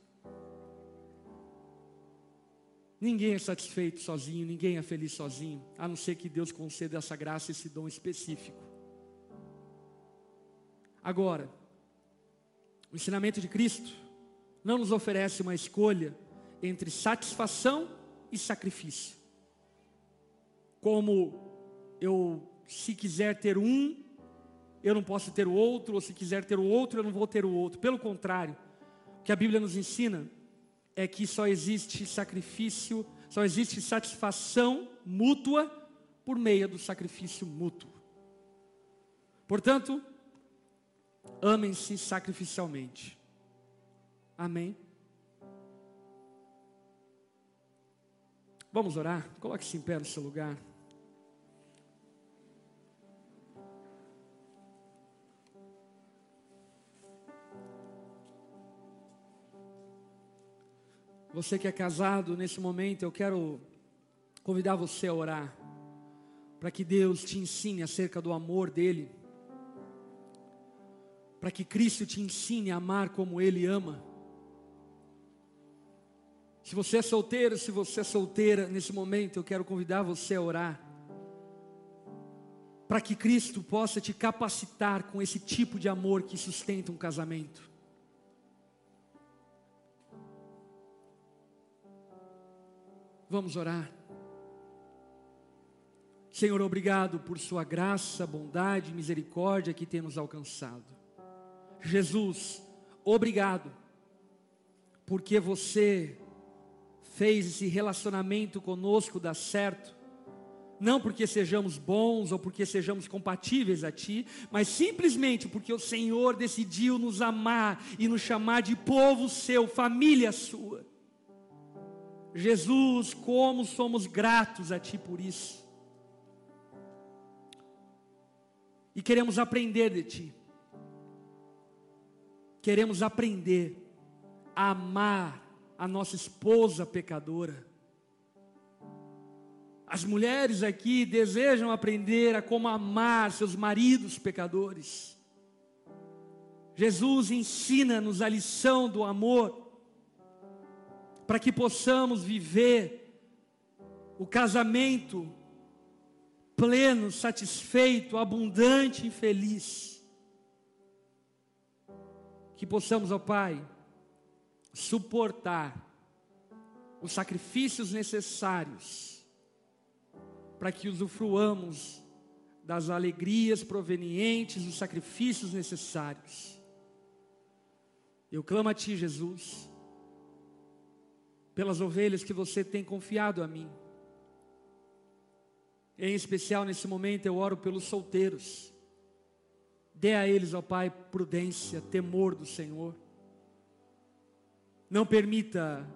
Ninguém é satisfeito sozinho, ninguém é feliz sozinho, a não ser que Deus conceda essa graça, esse dom específico. Agora, o ensinamento de Cristo não nos oferece uma escolha entre satisfação e sacrifício. Como eu, se quiser ter um, eu não posso ter o outro, ou se quiser ter o outro, eu não vou ter o outro. Pelo contrário, o que a Bíblia nos ensina é que só existe sacrifício, só existe satisfação mútua por meio do sacrifício mútuo. Portanto, amem-se sacrificialmente. Amém. Vamos orar? Coloque-se em pé no seu lugar. Você que é casado nesse momento, eu quero convidar você a orar, para que Deus te ensine acerca do amor dEle, para que Cristo te ensine a amar como Ele ama. Se você é solteiro, se você é solteira nesse momento, eu quero convidar você a orar, para que Cristo possa te capacitar com esse tipo de amor que sustenta um casamento. Vamos orar. Senhor, obrigado por Sua graça, bondade e misericórdia que tem nos alcançado. Jesus, obrigado, porque você fez esse relacionamento conosco dar certo, não porque sejamos bons ou porque sejamos compatíveis a Ti, mas simplesmente porque o Senhor decidiu nos amar e nos chamar de povo seu, família sua. Jesus, como somos gratos a Ti por isso. E queremos aprender de Ti. Queremos aprender a amar a nossa esposa pecadora. As mulheres aqui desejam aprender a como amar seus maridos pecadores. Jesus ensina-nos a lição do amor para que possamos viver o casamento pleno, satisfeito, abundante e feliz. Que possamos, ó Pai, suportar os sacrifícios necessários para que usufruamos das alegrias provenientes dos sacrifícios necessários. Eu clamo a Ti, Jesus pelas ovelhas que você tem confiado a mim. Em especial nesse momento eu oro pelos solteiros. Dê a eles, ó Pai, prudência, temor do Senhor. Não permita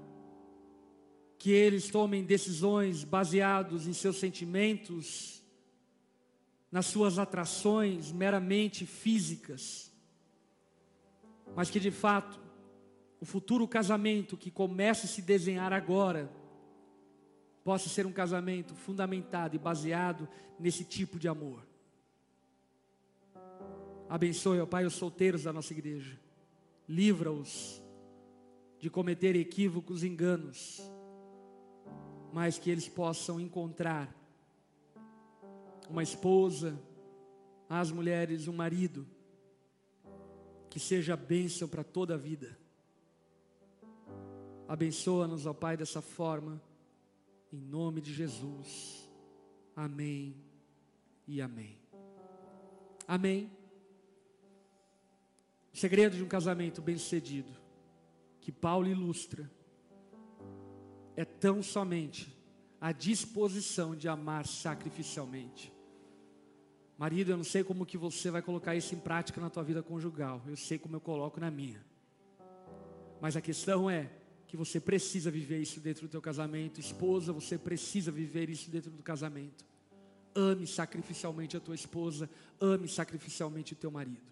que eles tomem decisões baseados em seus sentimentos, nas suas atrações meramente físicas, mas que de fato o futuro casamento que começa a se desenhar agora possa ser um casamento fundamentado e baseado nesse tipo de amor. Abençoe, ó Pai, os solteiros da nossa igreja. Livra-os de cometer equívocos, enganos, mas que eles possam encontrar uma esposa, as mulheres, um marido, que seja bênção para toda a vida. Abençoa-nos, ó Pai, dessa forma, em nome de Jesus. Amém e amém. Amém. O segredo de um casamento bem-sucedido, que Paulo ilustra, é tão somente a disposição de amar sacrificialmente. Marido, eu não sei como que você vai colocar isso em prática na tua vida conjugal. Eu sei como eu coloco na minha. Mas a questão é que você precisa viver isso dentro do teu casamento. Esposa, você precisa viver isso dentro do casamento. Ame sacrificialmente a tua esposa, ame sacrificialmente o teu marido.